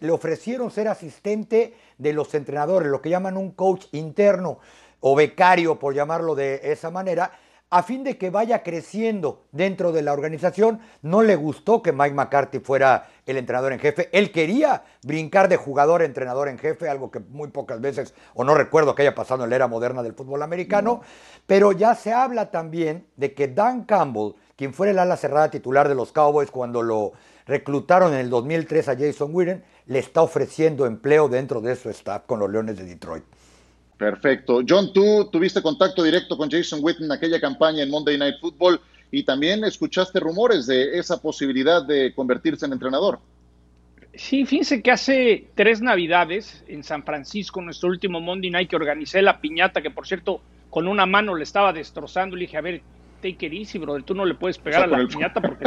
le ofrecieron ser asistente de los entrenadores, lo que llaman un coach interno. o becario, por llamarlo de esa manera, a fin de que vaya creciendo dentro de la organización. No le gustó que Mike McCarthy fuera el entrenador en jefe. Él quería brincar de jugador a entrenador en jefe, algo que muy pocas veces, o no recuerdo que haya pasado en la era moderna del fútbol americano. Pero ya se habla también de que Dan Campbell, quien fuera el ala cerrada titular de los Cowboys cuando lo reclutaron en el 2003 a Jason Witten, le está ofreciendo empleo dentro de su staff con los Leones de Detroit. Perfecto. John, tú tuviste contacto directo con Jason Witten en aquella campaña en Monday Night Football y también escuchaste rumores de esa posibilidad de convertirse en entrenador. Sí, fíjense que hace tres navidades en San Francisco, nuestro último Monday Night, que organicé la piñata, que por cierto, con una mano le estaba destrozando, le dije, a ver, take it easy, brother, tú no le puedes pegar a la piñata porque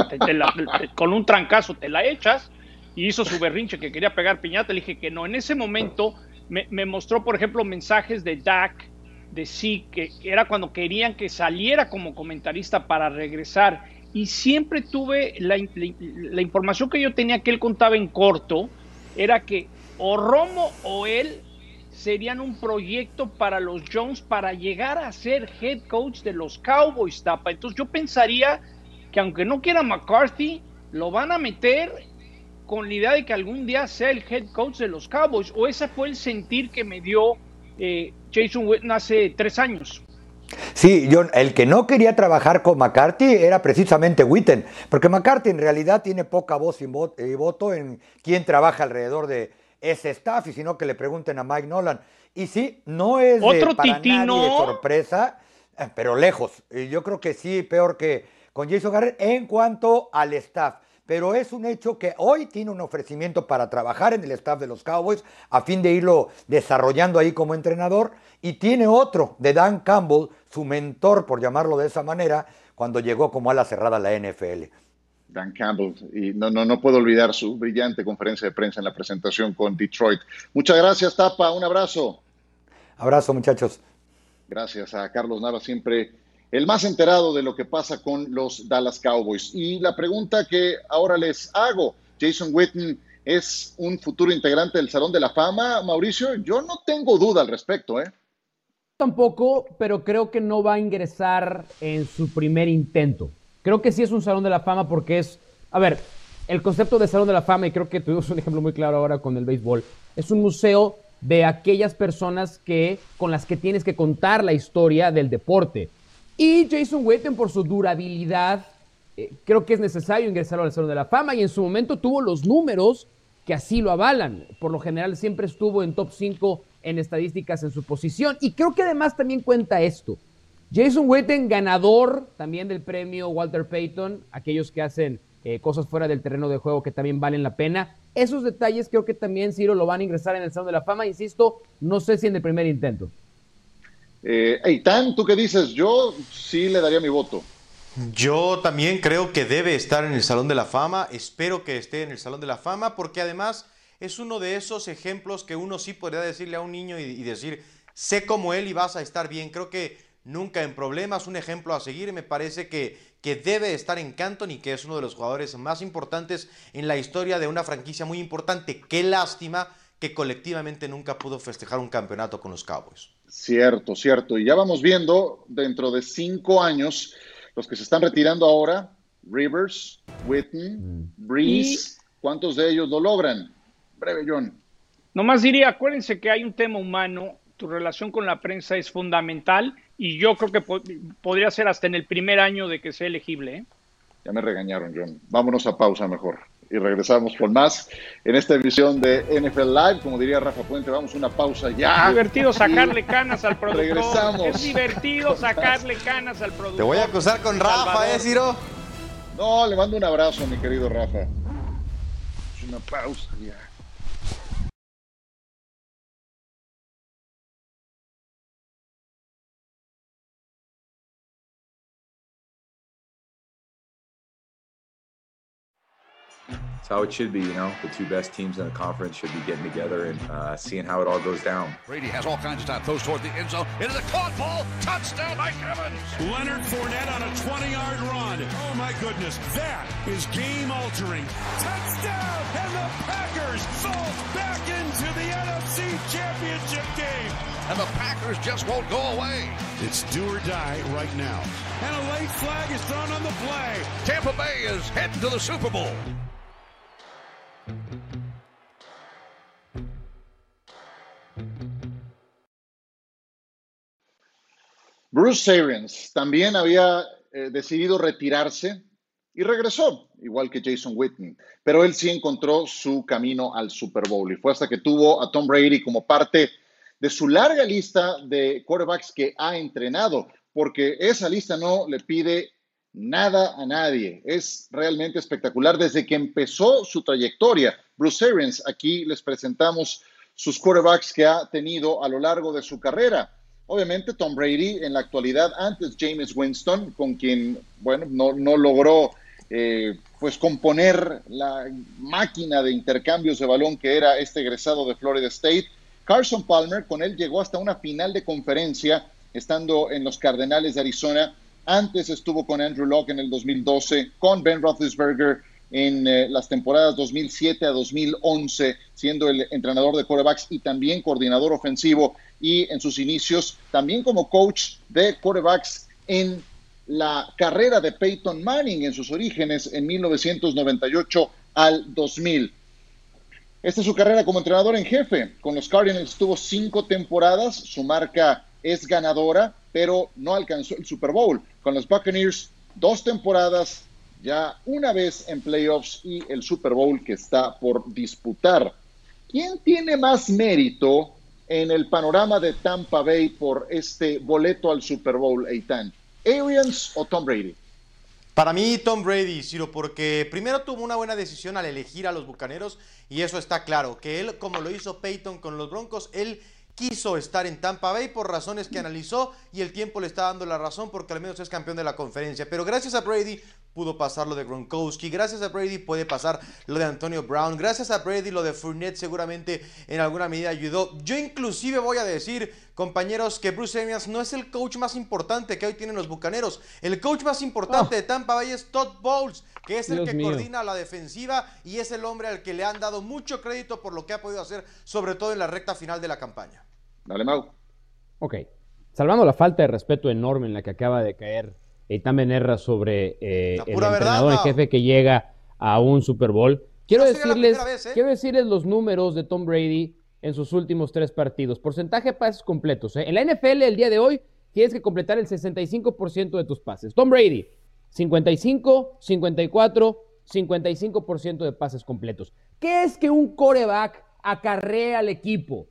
con un trancazo te la echas. Y hizo su berrinche que quería pegar piñata, le dije que no. En ese momento me, mostró, por ejemplo, mensajes de Dak, de sí, que era cuando querían que saliera como comentarista para regresar. Y siempre tuve la, la, información que yo tenía que él contaba en corto, era que o Romo o él serían un proyecto para los Jones para llegar a ser head coach de los Cowboys, Tapa. Entonces yo pensaría que aunque no quiera McCarthy, lo van a meter con la idea de que algún día sea el head coach de los Cowboys, o ese fue el sentir que me dio eh, Jason Witten hace tres años. Sí, yo, el que no quería trabajar con McCarthy era precisamente Witten, porque McCarthy en realidad tiene poca voz y voto en quién trabaja alrededor de ese staff, y sino que le pregunten a Mike Nolan. Y sí, no es de, para nadie sorpresa, eh, pero lejos. Yo creo que sí, peor que con Jason Garrett en cuanto al staff pero es un hecho que hoy tiene un ofrecimiento para trabajar en el staff de los Cowboys a fin de irlo desarrollando ahí como entrenador y tiene otro de Dan Campbell, su mentor por llamarlo de esa manera, cuando llegó como ala cerrada a la NFL. Dan Campbell, y no, no, no puedo olvidar su brillante conferencia de prensa en la presentación con Detroit. Muchas gracias, Tapa, un abrazo. Abrazo, muchachos. Gracias a Carlos Nava, siempre el más enterado de lo que pasa con los Dallas Cowboys. Y la pregunta que ahora les hago, Jason Witten es un futuro integrante del Salón de la Fama, Mauricio, yo no tengo duda al respecto, ¿eh? Tampoco, pero creo que no va a ingresar en su primer intento. Creo que sí es un Salón de la Fama porque es, a ver, el concepto de Salón de la Fama, y creo que tuvimos un ejemplo muy claro ahora con el béisbol, es un museo de aquellas personas que, con las que tienes que contar la historia del deporte y Jason Witten, por su durabilidad, eh, creo que es necesario ingresarlo al Salón de la Fama y en su momento tuvo los números que así lo avalan. Por lo general siempre estuvo en top 5 en estadísticas en su posición. Y creo que además también cuenta esto. Jason Witten, ganador también del premio Walter Payton, aquellos que hacen eh, cosas fuera del terreno de juego que también valen la pena. Esos detalles creo que también Ciro lo van a ingresar en el Salón de la Fama. Insisto, no sé si en el primer intento. Eh, Eitan, ¿tú qué dices? Yo sí le daría mi voto. Yo también creo que debe estar en el Salón de la Fama. Espero que esté en el Salón de la Fama porque además es uno de esos ejemplos que uno sí podría decirle a un niño y, decir, sé como él y vas a estar bien. Creo que nunca en problemas, un ejemplo a seguir. Me parece que, que debe estar en Canton y que es uno de los jugadores más importantes en la historia de una franquicia muy importante. Qué lástima que colectivamente nunca pudo festejar un campeonato con los Cowboys. Cierto, cierto. Y ya vamos viendo dentro de cinco años los que se están retirando ahora, Rivers, Whitney, mm. Breeze, ¿cuántos de ellos lo logran? Breve, John. Nomás diría, acuérdense que hay un tema humano, tu relación con la prensa es fundamental y yo creo que podría ser hasta en el primer año de que sea elegible. ¿eh? Ya me regañaron, John. Vámonos a pausa mejor y regresamos con más en esta emisión de NFL Live. Como diría Rafa Puente, vamos a una pausa ya. Es divertido sacarle canas al productor. Regresamos. Es divertido sacarle canas al productor. Te voy a acusar con Rafa, ¿eh, Ciro? No, le mando un abrazo, mi querido Rafa. Es una pausa ya. How it should be. You know, the two best teams in the conference should be getting together and uh, seeing how it all goes down. Brady has all kinds of time. Throws toward the end zone. It is a caught ball. Touchdown, Mike Evans. Leonard Fournette on a 20-yard run. Oh my goodness, that is game-altering. Touchdown, and the Packers fall back into the NFC Championship game. and the Packers just won't go away. It's do or die right now. And a late flag is thrown on the play. Tampa Bay is heading to the Super Bowl. Bruce Arians también había eh, decidido retirarse y regresó, igual que Jason Whitney, pero él sí encontró su camino al Super Bowl y fue hasta que tuvo a Tom Brady como parte de su larga lista de quarterbacks que ha entrenado, porque esa lista no le pide nada a nadie. Es realmente espectacular desde que empezó su trayectoria. Bruce Arians, aquí les presentamos sus quarterbacks que ha tenido a lo largo de su carrera. Obviamente Tom Brady en la actualidad, antes James Winston, con quien, bueno, no, no logró eh, pues componer la máquina de intercambios de balón que era este egresado de Florida State. Carson Palmer, con él llegó hasta una final de conferencia, estando en los Cardenales de Arizona. Antes estuvo con Andrew Locke en el 2012, con Ben Roethlisberger en eh, las temporadas 2007 a 2011, siendo el entrenador de quarterbacks y también coordinador ofensivo, y en sus inicios también como coach de quarterbacks en la carrera de Peyton Manning en sus orígenes en 1998 al 2000. Esta es su carrera como entrenador en jefe. Con los Cardinals tuvo cinco temporadas, su marca es ganadora, pero no alcanzó el Super Bowl. Con los Buccaneers, dos temporadas, ya una vez en playoffs y el Super Bowl que está por disputar. ¿Quién tiene más mérito en el panorama de Tampa Bay por este boleto al Super Bowl, Eitan? ¿Arians o Tom Brady? Para mí, Tom Brady, Ciro, porque primero tuvo una buena decisión al elegir a los Bucaneros y eso está claro, que él, como lo hizo Peyton con los Broncos, él quiso estar en Tampa Bay por razones que analizó y el tiempo le está dando la razón porque al menos es campeón de la conferencia. Pero gracias a Brady pudo pasar lo de Gronkowski, gracias a Brady puede pasar lo de Antonio Brown, gracias a Brady lo de Fournette seguramente en alguna medida ayudó. Yo inclusive voy a decir, compañeros, que Bruce Arians no es el coach más importante que hoy tienen los Bucaneros. El coach más importante de Tampa Bay es Todd Bowles, que es el Dios que mío. coordina la defensiva y es el hombre al que le han dado mucho crédito por lo que ha podido hacer, sobre todo en la recta final de la campaña. Dale, Mau. Ok. Salvando la falta de respeto enorme en la que acaba de caer Eitan Benerra sobre eh, el verdad, entrenador en jefe que llega a un Super Bowl, quiero No decirles, vez, ¿eh? quiero decirles los números de Tom Brady en sus últimos tres partidos. Porcentaje de pases completos. ¿eh? En la NFL el día de hoy tienes que completar el 65% de tus pases. Tom Brady, 55, 54, 55% de pases completos. ¿Qué es que un coreback acarrea al equipo?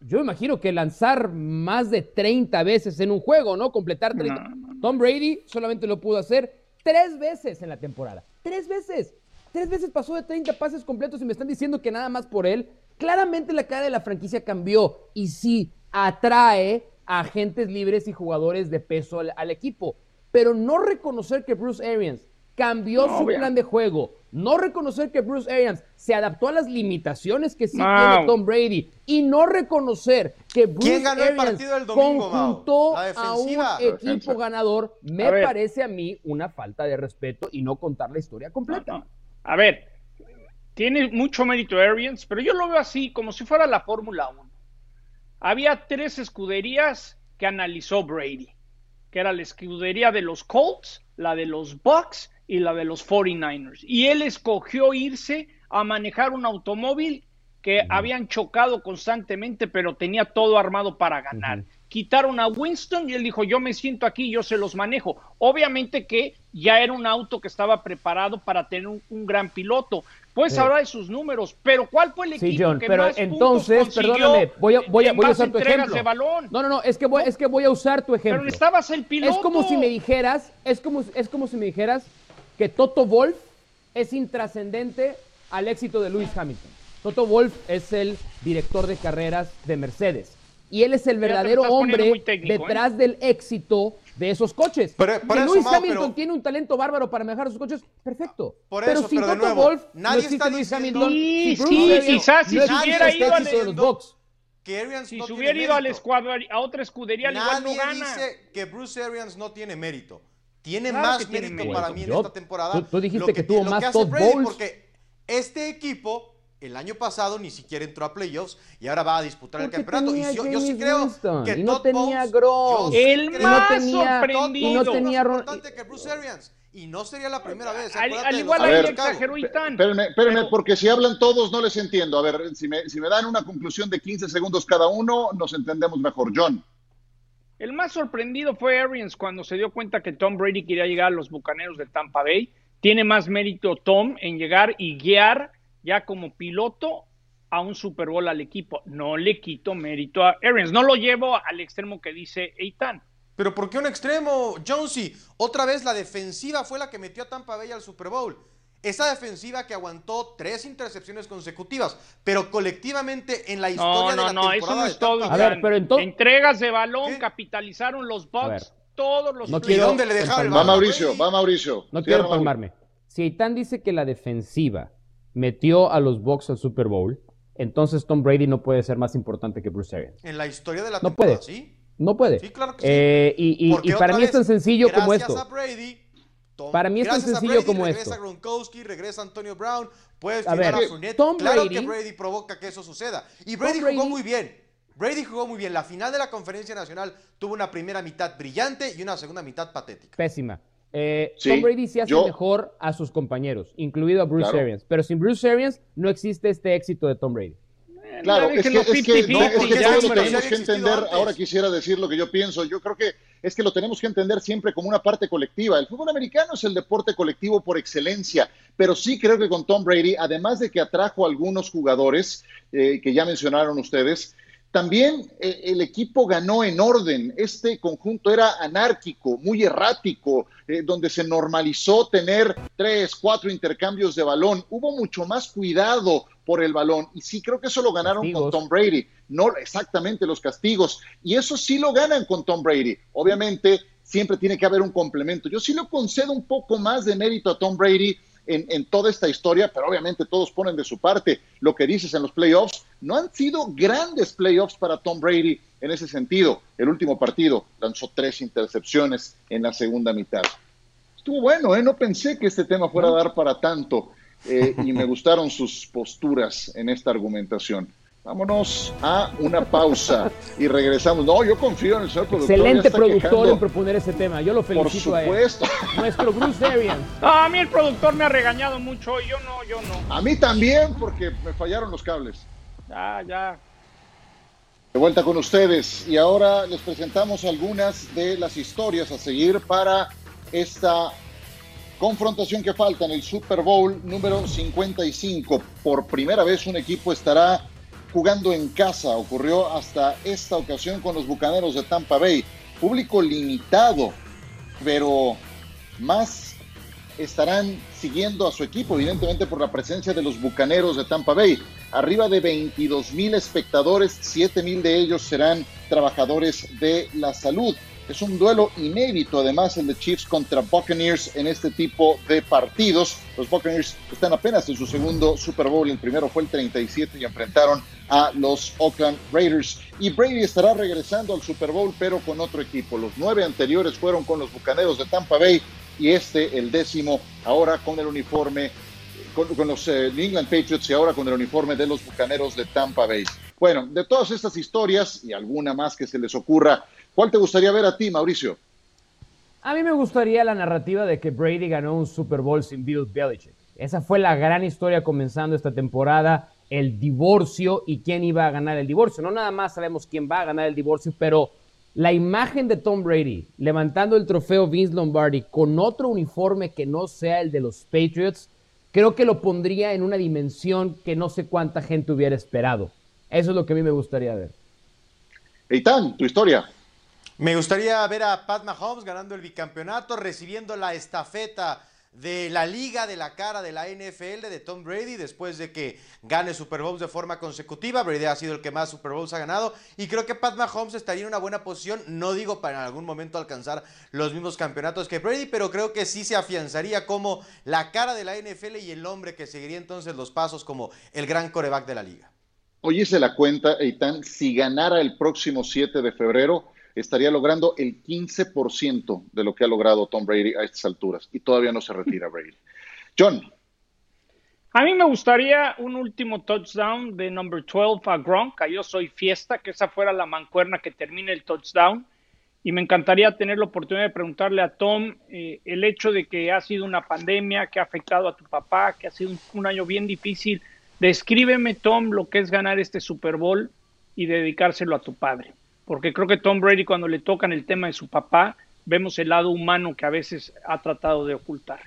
Yo imagino que lanzar más de 30 veces en un juego, ¿no? Completar 30. Tom Brady solamente lo pudo hacer tres veces en la temporada. Tres veces. Tres veces pasó de 30 pases completos y me están diciendo que nada más por él. Claramente la cara de la franquicia cambió y sí atrae a agentes libres y jugadores de peso al, al equipo. Pero no reconocer que Bruce Arians cambió No, su plan de juego, no reconocer que Bruce Arians se adaptó a las limitaciones que sí tiene Tom Brady y no reconocer que Bruce ¿Quién ganó el Arians partido del domingo, Mau? conjuntó a un equipo ganador, me A parece a mí una falta de respeto y no contar la historia completa. A ver, tiene mucho mérito Arians, pero yo lo veo así, como si fuera la Fórmula 1. Había tres escuderías que analizó Brady, que era la escudería de los Colts, la de los Bucks y la de los 49ers. Y él escogió irse a manejar un automóvil que habían chocado constantemente, pero tenía todo armado para ganar. Quitaron a Winston y él dijo, yo me siento aquí, yo se los manejo. Obviamente que ya era un auto que estaba preparado para tener un, un gran piloto. Puedes Sí. hablar de sus números, pero ¿cuál fue el equipo Sí, John, que pero más entonces, puntos perdóname, voy a, voy a, voy usar tu ejemplo. de balón? No, no, no, es que voy, es que voy a usar tu ejemplo. Pero necesitabas el piloto. Es como si me dijeras, es como, es como si me dijeras que Toto Wolf es intrascendente al éxito de Lewis Hamilton. Toto Wolf es el director de carreras de Mercedes. Y él es el verdadero hombre ¿eh? detrás del éxito de esos coches. Pero- por que eso, Lewis Mau, Hamilton pero- tiene un talento bárbaro para manejar esos coches, perfecto. Por pero sin pero Toto nuevo, Wolf, nadie no existe está Lewis diciendo- Hamilton. Sí, Arians quizás si no se hubiera ido al- de los Bucks. Que Arians Si no se hubiera ido a, la mérito. escuadra- a otra escudería, al igual no Nadie gana. dice que Bruce Arians no tiene mérito. Tiene Claro más que tiene mérito para mí en esta temporada. tú- tú dijiste lo que tuvo lo más hace Brady, Bowles. Porque este equipo el año pasado ni siquiera entró a playoffs y ahora va a disputar el campeonato. Y tenía yo, yo sí creo Winston, que y no Todd tenía Gronk. El creo más que sorprendido. y no tenía Ron- más importante que Bruce Arians. Y no sería la primera vez. Al, al igual ahí exageró Itán. Espérenme, espérenme, Pero- porque si hablan todos no les entiendo. A ver, si me, si me dan una conclusión de 15 segundos cada uno, nos entendemos mejor. John. El más sorprendido fue Arians cuando se dio cuenta que Tom Brady quería llegar a los Bucaneros de Tampa Bay. Tiene más mérito Tom en llegar y guiar ya como piloto a un Super Bowl al equipo. No le quito mérito a Arians. No lo llevo al extremo que dice Eitan. Pero ¿por qué un extremo, Jonesy? Otra vez la defensiva fue la que metió a Tampa Bay al Super Bowl. Esa defensiva que aguantó tres intercepciones consecutivas, pero colectivamente en la No, historia no, de la no, eso no es todo. A ver, pero entonces- Entregas de balón capitalizaron los. Bucks todos los No ¿Y quiero- dónde le dejaba el Va Va balón a Mauricio, va Mauricio. No quiero palmarme. Si Eitan dice que la defensiva metió a los Bucks al Super Bowl, entonces Tom Brady no puede ser más importante que Bruce Arians. En la historia de la No temporada, puede. ¿sí? No puede. Sí, claro que sí. Eh, y y- Porque y para mí es tan sencillo como gracias esto. a Brady, Tom- Para mí es tan sencillo Brady, como regresa esto. Gronkowski, regresa Antonio Brown, puedes A ver, a Fournette. Tom claro Brady- que Brady provoca que eso suceda. Y Brady, Brady- jugó muy bien. Brady jugó muy bien. La final de la conferencia nacional tuvo una primera mitad brillante y una segunda mitad patética. Pésima. Eh, Sí, Tom Brady sí hace yo- mejor a sus compañeros, incluido a Bruce Claro. Arians. Pero sin Bruce Arians no existe este éxito de Tom Brady. Claro, es que, es que, 50-50, no, es que ya, lo tenemos que entender. antes. Ahora quisiera decir lo que yo pienso. Yo creo que es que lo tenemos que entender siempre como una parte colectiva. El fútbol americano es el deporte colectivo por excelencia, pero sí creo que con Tom Brady, además de que atrajo a algunos jugadores eh, que ya mencionaron ustedes, también eh, el equipo ganó en orden. Este conjunto era anárquico, muy errático, eh, donde se normalizó tener tres, cuatro intercambios de balón. Hubo mucho más cuidado por el balón. Y sí creo que eso lo ganaron con. Tom Brady. No exactamente los castigos. Y eso sí lo ganan con Tom Brady. Obviamente siempre tiene que haber un complemento. Yo sí le concedo un poco más de mérito a Tom Brady en, en toda esta historia, pero obviamente todos ponen de su parte lo que dices en los playoffs. No han sido grandes playoffs para Tom Brady en ese sentido. El último partido lanzó tres intercepciones en la segunda mitad. Estuvo bueno, ¿eh? No pensé que este tema fuera a dar para tanto eh, y me gustaron sus posturas en esta argumentación. Vámonos a una pausa y regresamos. No, yo confío en el señor productor. Excelente productor quejando. en proponer ese tema. Yo lo Por felicito a él. supuesto. Nuestro Bruce Arians. <laughs> Ah, a mí el productor me ha regañado mucho y yo no, yo no. A mí también, porque me fallaron los cables. Ya, ya. De vuelta con ustedes y ahora les presentamos algunas de las historias a seguir para esta confrontación que falta en el Super Bowl número 55. Por primera vez un equipo estará jugando en casa. Ocurrió hasta esta ocasión con los Bucaneros de Tampa Bay. Público limitado, pero más estarán siguiendo a su equipo, evidentemente por la presencia de los Bucaneros de Tampa Bay. Arriba de 22 mil espectadores, 7 mil de ellos serán trabajadores de la salud. Es un duelo inédito, además, el de Chiefs contra Buccaneers en este tipo de partidos. Los Buccaneers están apenas en su segundo Super Bowl. El primero fue el 37 y enfrentaron a los Oakland Raiders. Y Brady estará regresando al Super Bowl, pero con otro equipo. Los nueve anteriores fueron con los Bucaneros de Tampa Bay y este, el décimo, ahora con el uniforme, con, los eh, New England Patriots y ahora con el uniforme de los Bucaneros de Tampa Bay. Bueno, de todas estas historias y alguna más que se les ocurra, ¿cuál te gustaría ver a ti, Mauricio? A mí me gustaría la narrativa de que Brady ganó un Super Bowl sin Bill Belichick. Esa fue la gran historia comenzando esta temporada, el divorcio y quién iba a ganar el divorcio. No nada más sabemos quién va a ganar el divorcio, pero la imagen de Tom Brady levantando el trofeo Vince Lombardi con otro uniforme que no sea el de los Patriots, creo que lo pondría en una dimensión que no sé cuánta gente hubiera esperado. Eso es lo que a mí me gustaría ver. Eitan, tu historia. Me gustaría ver a Pat Mahomes ganando el bicampeonato, recibiendo la estafeta de la liga de la cara de la NFL de Tom Brady después de que gane Super Bowls de forma consecutiva. Brady ha sido el que más Super Bowls ha ganado y creo que Pat Mahomes estaría en una buena posición, no digo para en algún momento alcanzar los mismos campeonatos que Brady, pero creo que sí se afianzaría como la cara de la NFL y el hombre que seguiría entonces los pasos como el gran coreback de la liga. Oye, se la cuenta, Eitan, si ganara el próximo 7 de febrero, estaría logrando el 15% de lo que ha logrado Tom Brady a estas alturas. Y todavía no se retira Brady. John. A mí me gustaría un último touchdown de number 12 a Gronk, Yo Soy Fiesta, que esa fuera la mancuerna que termine el touchdown. Y me encantaría tener la oportunidad de preguntarle a Tom eh, el hecho de que ha sido una pandemia que ha afectado a tu papá, que ha sido un, un año bien difícil. Descríbeme, Tom, lo que es ganar este Super Bowl y dedicárselo a tu padre. Porque creo que Tom Brady, cuando le tocan el tema de su papá, vemos el lado humano que a veces ha tratado de ocultar.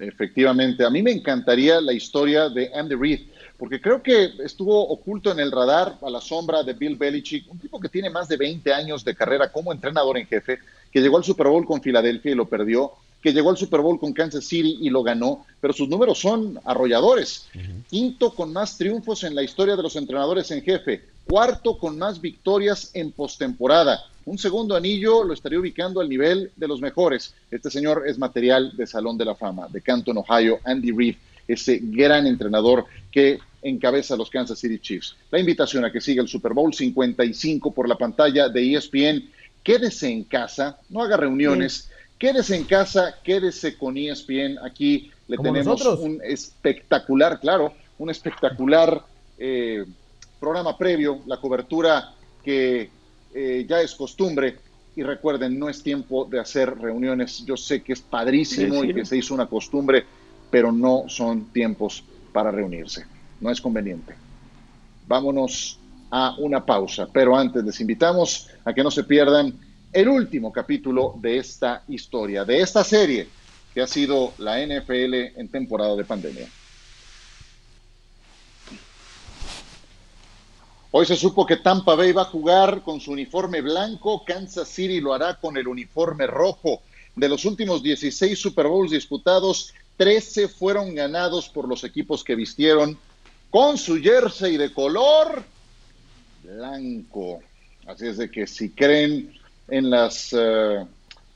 Efectivamente, a mí me encantaría la historia de Andy Reid, porque creo que estuvo oculto en el radar a la sombra de Bill Belichick, un tipo que tiene más de 20 años de carrera como entrenador en jefe, que llegó al Super Bowl con Filadelfia y lo perdió, que llegó al Super Bowl con Kansas City y lo ganó, pero sus números son arrolladores. Quinto con más triunfos en la historia de los entrenadores en jefe, cuarto con más victorias en postemporada. Un segundo anillo lo estaría ubicando al nivel de los mejores. Este señor es material de Salón de la Fama, de Canton, Ohio, Andy Reid, ese gran entrenador que encabeza a los Kansas City Chiefs. La invitación a que siga el Super Bowl 55 por la pantalla de ESPN. Quédese en casa, no haga reuniones. Quédese en casa, quédese con ESPN. Aquí le tenemos nosotros. un espectacular, claro, un espectacular eh, programa previo, la cobertura que eh, ya es costumbre. Y recuerden, no es tiempo de hacer reuniones. Yo sé que es padrísimo Sí, sí. y que se hizo una costumbre, pero no son tiempos para reunirse. No es conveniente. Vámonos a una pausa, pero antes les invitamos a que no se pierdan el último capítulo de esta historia, de esta serie que ha sido la NFL en temporada de pandemia. Hoy se supo que Tampa Bay va a jugar con su uniforme blanco, Kansas City lo hará con el uniforme rojo. De los últimos 16 Super Bowls disputados, 13 fueron ganados por los equipos que vistieron con su jersey de color blanco. Así es de que si creen en las eh,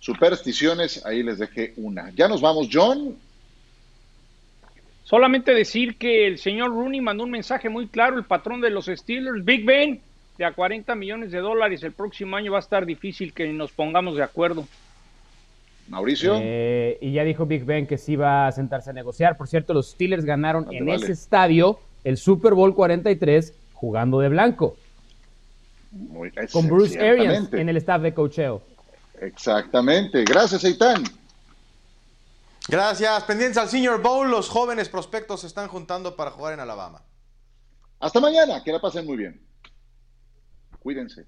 supersticiones, ahí les dejé una. Ya nos vamos, John. Solamente decir que el señor Rooney mandó un mensaje muy claro, el patrón de los Steelers, Big Ben, de a 40 millones de dólares el próximo año va a estar difícil que nos pongamos de acuerdo. Mauricio. Eh, y ya dijo Big Ben que sí va a sentarse a negociar. Por cierto, los Steelers ganaron te en vale. ese estadio el Super Bowl 43 jugando de blanco. Muy- Con Bruce Arians en el staff de cocheo. Exactamente. Gracias, Eitan. Gracias. Pendientes al Senior Bowl, los jóvenes prospectos se están juntando para jugar en Alabama. Hasta mañana. Que la pasen muy bien. Cuídense.